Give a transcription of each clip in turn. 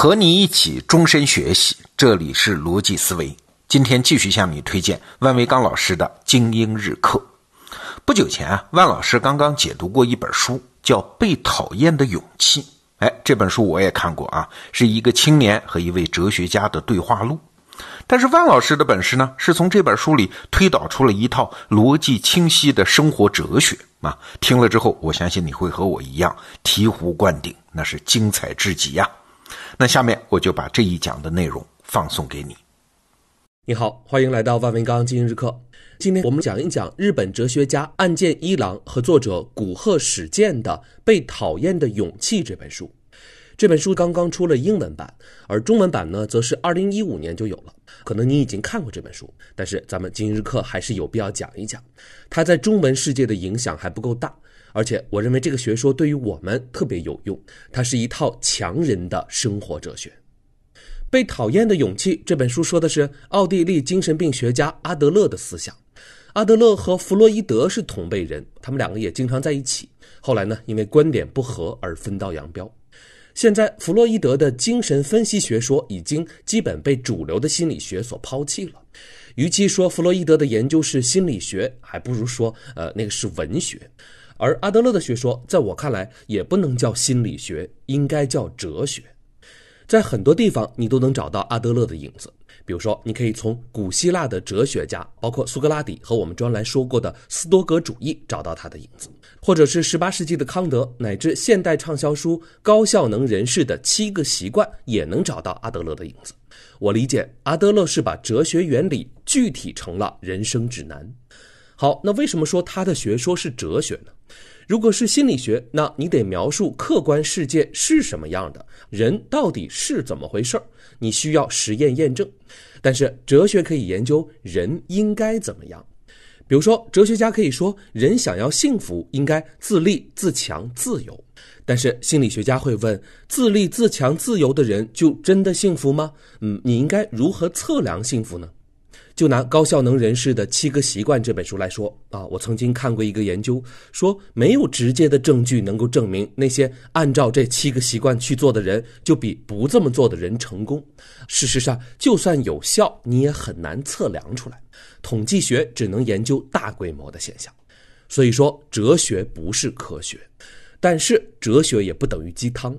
和你一起终身学习，这里是逻辑思维。今天继续向你推荐万维刚老师的精英日课。不久前啊，万老师刚刚解读过一本书，叫《被讨厌的勇气》。哎，这本书我也看过啊，是一个青年和一位哲学家的对话录。但是万老师的本事呢，是从这本书里推导出了一套逻辑清晰的生活哲学啊。听了之后，我相信你会和我一样醍醐灌顶，那是精彩至极呀。那下面我就把这一讲的内容放送给你。你好，欢迎来到万文刚今日课。今天我们讲一讲日本哲学家岸见一郎和作者古贺史健的《被讨厌的勇气》这本书。这本书刚刚出了英文版，而中文版呢，则是二零一五年就有了。可能你已经看过这本书，但是咱们今日课还是有必要讲一讲，它在中文世界的影响还不够大。而且我认为这个学说对于我们特别有用，它是一套强人的生活哲学。被讨厌的勇气这本书说的是奥地利精神病学家阿德勒的思想。阿德勒和弗洛伊德是同辈人，他们两个也经常在一起。后来呢，因为观点不合而分道扬镳。现在弗洛伊德的精神分析学说已经基本被主流的心理学所抛弃了。与其说弗洛伊德的研究是心理学，还不如说呃那个是文学。而阿德勒的学说，在我看来也不能叫心理学，应该叫哲学。在很多地方，你都能找到阿德勒的影子。比如说，你可以从古希腊的哲学家，包括苏格拉底和我们专栏说过的斯多格主义，找到他的影子；或者是18世纪的康德，乃至现代畅销书《高效能人士的七个习惯》，也能找到阿德勒的影子。我理解，阿德勒是把哲学原理具体成了人生指南。好，那为什么说他的学说是哲学呢？如果是心理学，那你得描述客观世界是什么样的，人到底是怎么回事儿，你需要实验验证。但是哲学可以研究人应该怎么样，比如说哲学家可以说，人想要幸福应该自立自强自由。但是心理学家会问，自立自强自由的人就真的幸福吗？嗯，你应该如何测量幸福呢？就拿高效能人士的七个习惯这本书来说啊，我曾经看过一个研究，说没有直接的证据能够证明那些按照这七个习惯去做的人就比不这么做的人成功。事实上，就算有效，你也很难测量出来。统计学只能研究大规模的现象，所以说哲学不是科学，但是哲学也不等于鸡汤。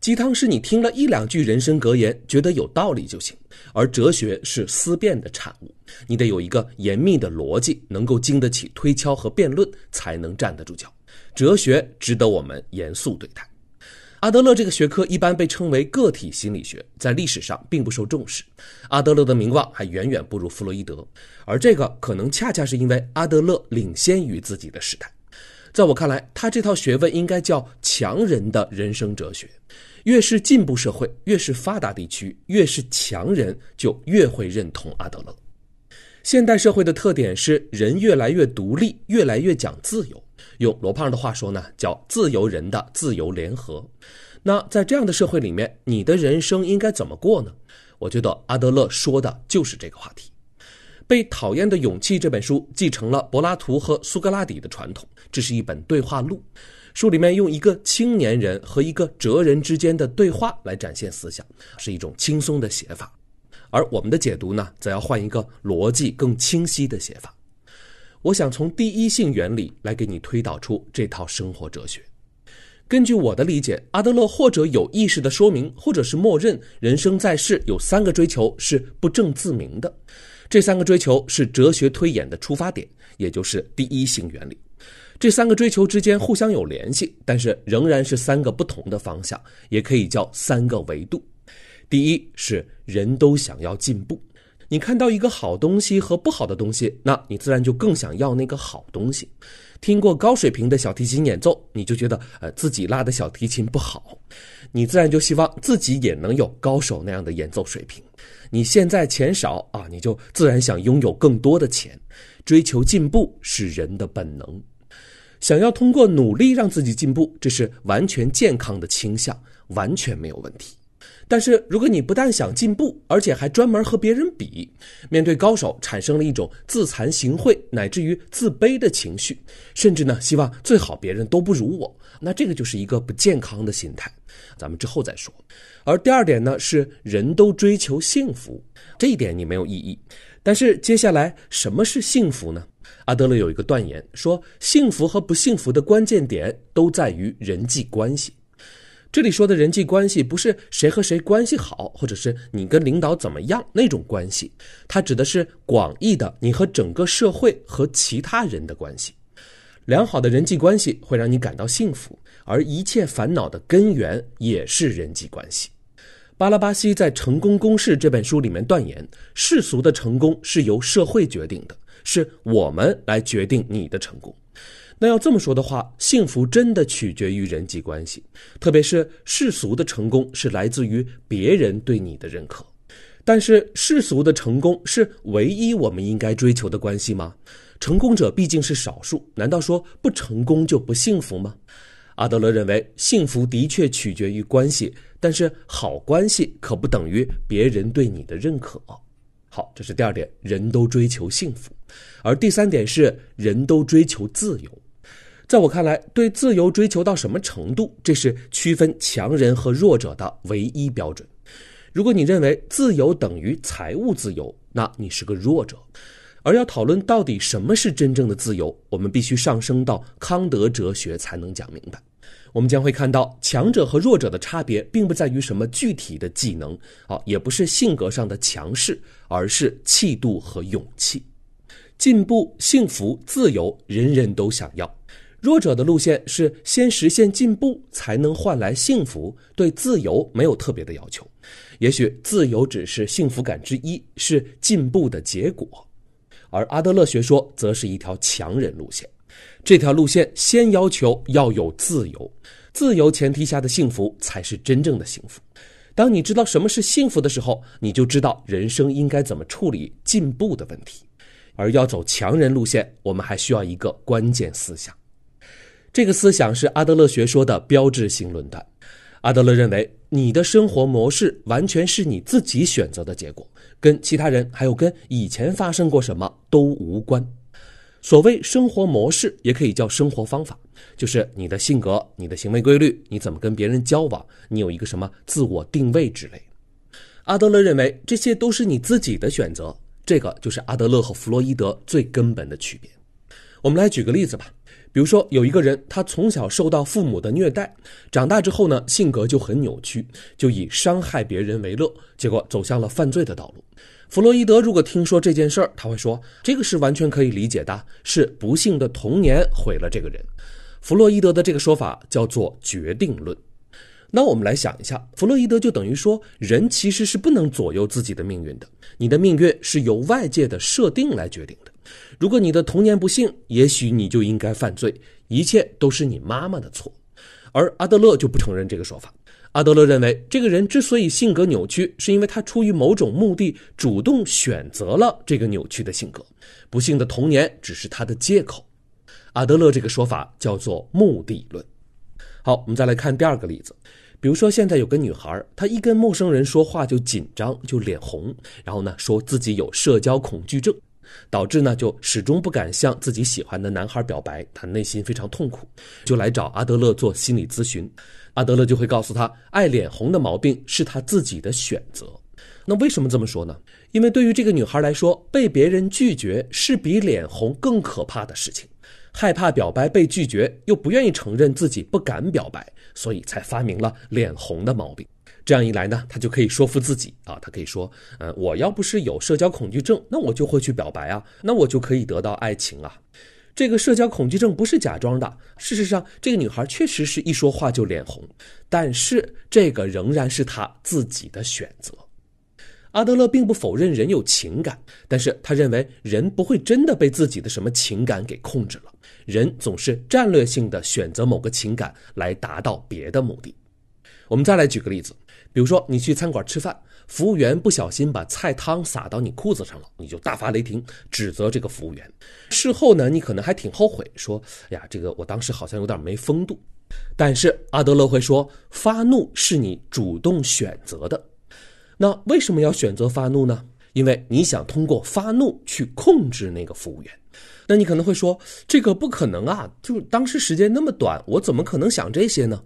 鸡汤是你听了一两句人生格言，觉得有道理就行，而哲学是思辨的产物，你得有一个严密的逻辑，能够经得起推敲和辩论，才能站得住脚。哲学值得我们严肃对待。阿德勒这个学科一般被称为个体心理学，在历史上并不受重视。阿德勒的名望还远远不如弗洛伊德，而这个可能恰恰是因为阿德勒领先于自己的时代。在我看来，他这套学问应该叫强人的人生哲学。越是进步社会，越是发达地区，越是强人就越会认同阿德勒。现代社会的特点是人越来越独立，越来越讲自由。用罗胖的话说呢，叫自由人的自由联合。那在这样的社会里面，你的人生应该怎么过呢？我觉得阿德勒说的就是这个话题。《被讨厌的勇气》这本书继承了柏拉图和苏格拉底的传统，这是一本对话录。书里面用一个青年人和一个哲人之间的对话来展现思想，是一种轻松的写法。而我们的解读呢，则要换一个逻辑更清晰的写法。我想从第一性原理来给你推导出这套生活哲学。根据我的理解，阿德勒或者有意识的说明，或者是默认，人生在世有三个追求是不证自明的。这三个追求是哲学推演的出发点，也就是第一性原理。这三个追求之间互相有联系，但是仍然是三个不同的方向，也可以叫三个维度。第一是人都想要进步，你看到一个好东西和不好的东西，那你自然就更想要那个好东西。听过高水平的小提琴演奏，你就觉得呃自己拉的小提琴不好，你自然就希望自己也能有高手那样的演奏水平。你现在钱少啊，你就自然想拥有更多的钱。追求进步是人的本能。想要通过努力让自己进步，这是完全健康的倾向，完全没有问题。但是如果你不但想进步，而且还专门和别人比，面对高手产生了一种自惭形秽乃至于自卑的情绪，甚至呢希望最好别人都不如我，那这个就是一个不健康的心态。咱们之后再说。而第二点呢是人都追求幸福，这一点你没有异议。但是接下来什么是幸福呢？阿德勒有一个断言说，幸福和不幸福的关键点都在于人际关系。这里说的人际关系不是谁和谁关系好，或者是你跟领导怎么样那种关系，它指的是广义的你和整个社会和其他人的关系。良好的人际关系会让你感到幸福，而一切烦恼的根源也是人际关系。巴拉巴西在《成功公式》这本书里面断言，世俗的成功是由社会决定的，是我们来决定你的成功。那要这么说的话，幸福真的取决于人际关系，特别是世俗的成功是来自于别人对你的认可。但是世俗的成功是唯一我们应该追求的关系吗？成功者毕竟是少数，难道说不成功就不幸福吗？阿德勒认为，幸福的确取决于关系，但是好关系可不等于别人对你的认可。好，这是第二点，人都追求幸福，而第三点是人都追求自由。在我看来，对自由追求到什么程度，这是区分强人和弱者的唯一标准。如果你认为自由等于财务自由，那你是个弱者。而要讨论到底什么是真正的自由，我们必须上升到康德哲学才能讲明白。我们将会看到，强者和弱者的差别，并不在于什么具体的技能，啊，也不是性格上的强势，而是气度和勇气。进步、幸福、自由，人人都想要。弱者的路线是先实现进步，才能换来幸福。对自由没有特别的要求，也许自由只是幸福感之一，是进步的结果。而阿德勒学说则是一条强人路线，这条路线先要求要有自由，自由前提下的幸福才是真正的幸福。当你知道什么是幸福的时候，你就知道人生应该怎么处理进步的问题。而要走强人路线，我们还需要一个关键思想。这个思想是阿德勒学说的标志性论断。阿德勒认为，你的生活模式完全是你自己选择的结果，跟其他人还有跟以前发生过什么都无关。所谓生活模式，也可以叫生活方法，就是你的性格、你的行为规律、你怎么跟别人交往、你有一个什么自我定位之类。阿德勒认为，这些都是你自己的选择。这个就是阿德勒和弗洛伊德最根本的区别。我们来举个例子吧。比如说，有一个人，他从小受到父母的虐待，长大之后呢，性格就很扭曲，就以伤害别人为乐，结果走向了犯罪的道路。弗洛伊德如果听说这件事儿，他会说，这个是完全可以理解的，是不幸的童年毁了这个人。弗洛伊德的这个说法叫做决定论。那我们来想一下，弗洛伊德就等于说，人其实是不能左右自己的命运的，你的命运是由外界的设定来决定的。如果你的童年不幸，也许你就应该犯罪，一切都是你妈妈的错。而阿德勒就不承认这个说法。阿德勒认为，这个人之所以性格扭曲，是因为他出于某种目的，主动选择了这个扭曲的性格。不幸的童年只是他的借口。阿德勒这个说法叫做目的论。好，我们再来看第二个例子。比如说，现在有个女孩，她一跟陌生人说话就紧张，就脸红，然后呢，说自己有社交恐惧症。导致呢，就始终不敢向自己喜欢的男孩表白，他内心非常痛苦，就来找阿德勒做心理咨询。阿德勒就会告诉他，爱脸红的毛病是他自己的选择。那为什么这么说呢？因为对于这个女孩来说，被别人拒绝是比脸红更可怕的事情，害怕表白被拒绝，又不愿意承认自己不敢表白，所以才发明了脸红的毛病。这样一来呢，他就可以说服自己啊，他可以说，嗯，我要不是有社交恐惧症，那我就会去表白啊，那我就可以得到爱情啊。这个社交恐惧症不是假装的，事实上，这个女孩确实是一说话就脸红，但是这个仍然是她自己的选择。阿德勒并不否认人有情感，但是他认为人不会真的被自己的什么情感给控制了，人总是战略性的选择某个情感来达到别的目的。我们再来举个例子。比如说，你去餐馆吃饭，服务员不小心把菜汤洒到你裤子上了，你就大发雷霆，指责这个服务员。事后呢，你可能还挺后悔，说：“哎呀，这个我当时好像有点没风度。”但是阿德勒会说，发怒是你主动选择的。那为什么要选择发怒呢？因为你想通过发怒去控制那个服务员。那你可能会说，这个不可能啊！就当时时间那么短，我怎么可能想这些呢？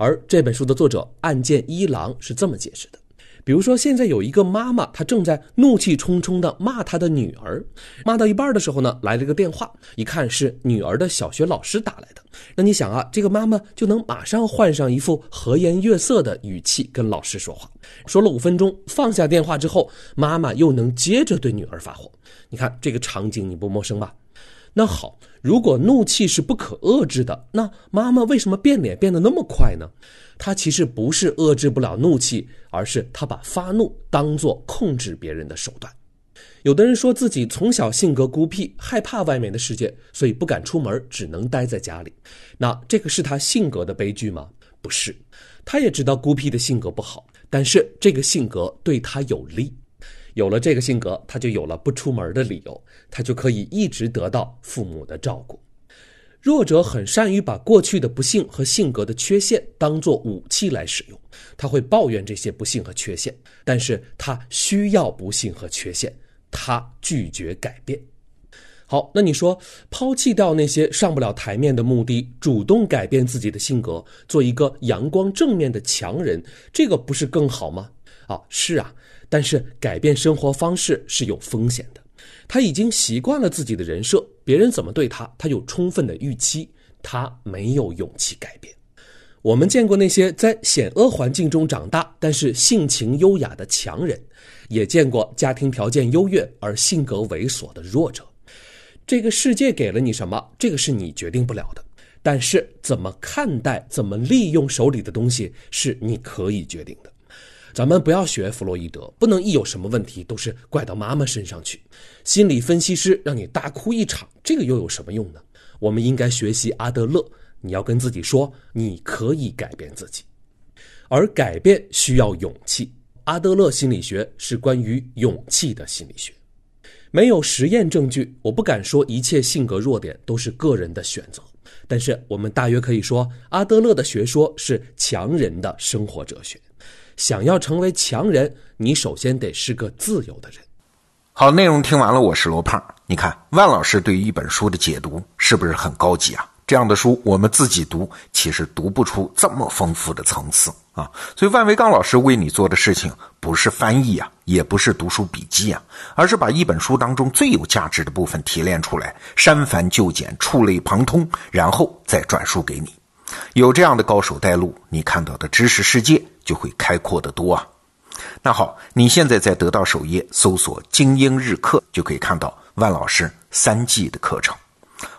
而这本书的作者岸见一郎是这么解释的。比如说，现在有一个妈妈，她正在怒气冲冲地骂她的女儿，骂到一半的时候呢，来了个电话，一看是女儿的小学老师打来的。那你想啊，这个妈妈就能马上换上一副和颜悦色的语气跟老师说话，说了五分钟，放下电话之后，妈妈又能接着对女儿发火。你看这个场景你不陌生吧？那好，如果怒气是不可遏制的，那妈妈为什么变脸变得那么快呢？他其实不是遏制不了怒气，而是他把发怒当作控制别人的手段。有的人说自己从小性格孤僻，害怕外面的世界，所以不敢出门，只能待在家里。那这个是他性格的悲剧吗？不是，他也知道孤僻的性格不好，但是这个性格对他有利。有了这个性格，他就有了不出门的理由，他就可以一直得到父母的照顾。弱者很善于把过去的不幸和性格的缺陷当做武器来使用，他会抱怨这些不幸和缺陷，但是他需要不幸和缺陷，他拒绝改变。好，那你说抛弃掉那些上不了台面的目的，主动改变自己的性格，做一个阳光正面的强人，这个不是更好吗？啊，是啊，但是改变生活方式是有风险的。他已经习惯了自己的人设，别人怎么对他，他有充分的预期，他没有勇气改变。我们见过那些在险恶环境中长大，但是性情优雅的强人，也见过家庭条件优越而性格猥琐的弱者。这个世界给了你什么，这个是你决定不了的。但是怎么看待、怎么利用手里的东西，是你可以决定的。咱们不要学弗洛伊德，不能一有什么问题都是怪到妈妈身上去。心理分析师让你大哭一场，这个又有什么用呢？我们应该学习阿德勒，你要跟自己说，你可以改变自己，而改变需要勇气。阿德勒心理学是关于勇气的心理学，没有实验证据，我不敢说一切性格弱点都是个人的选择，但是我们大约可以说，阿德勒的学说是强人的生活哲学。想要成为强人，你首先得是个自由的人。好，内容听完了，我是罗胖。你看，万老师对于一本书的解读是不是很高级啊？这样的书我们自己读，其实读不出这么丰富的层次啊。所以，万维刚老师为你做的事情，不是翻译啊，也不是读书笔记啊，而是把一本书当中最有价值的部分提炼出来，删繁就简，触类旁通，然后再转述给你。有这样的高手带路，你看到的知识世界就会开阔得多啊。那好，你现在在得到首页搜索“精英日课”，就可以看到万老师三季的课程。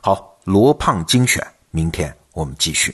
好，罗胖精选，明天我们继续。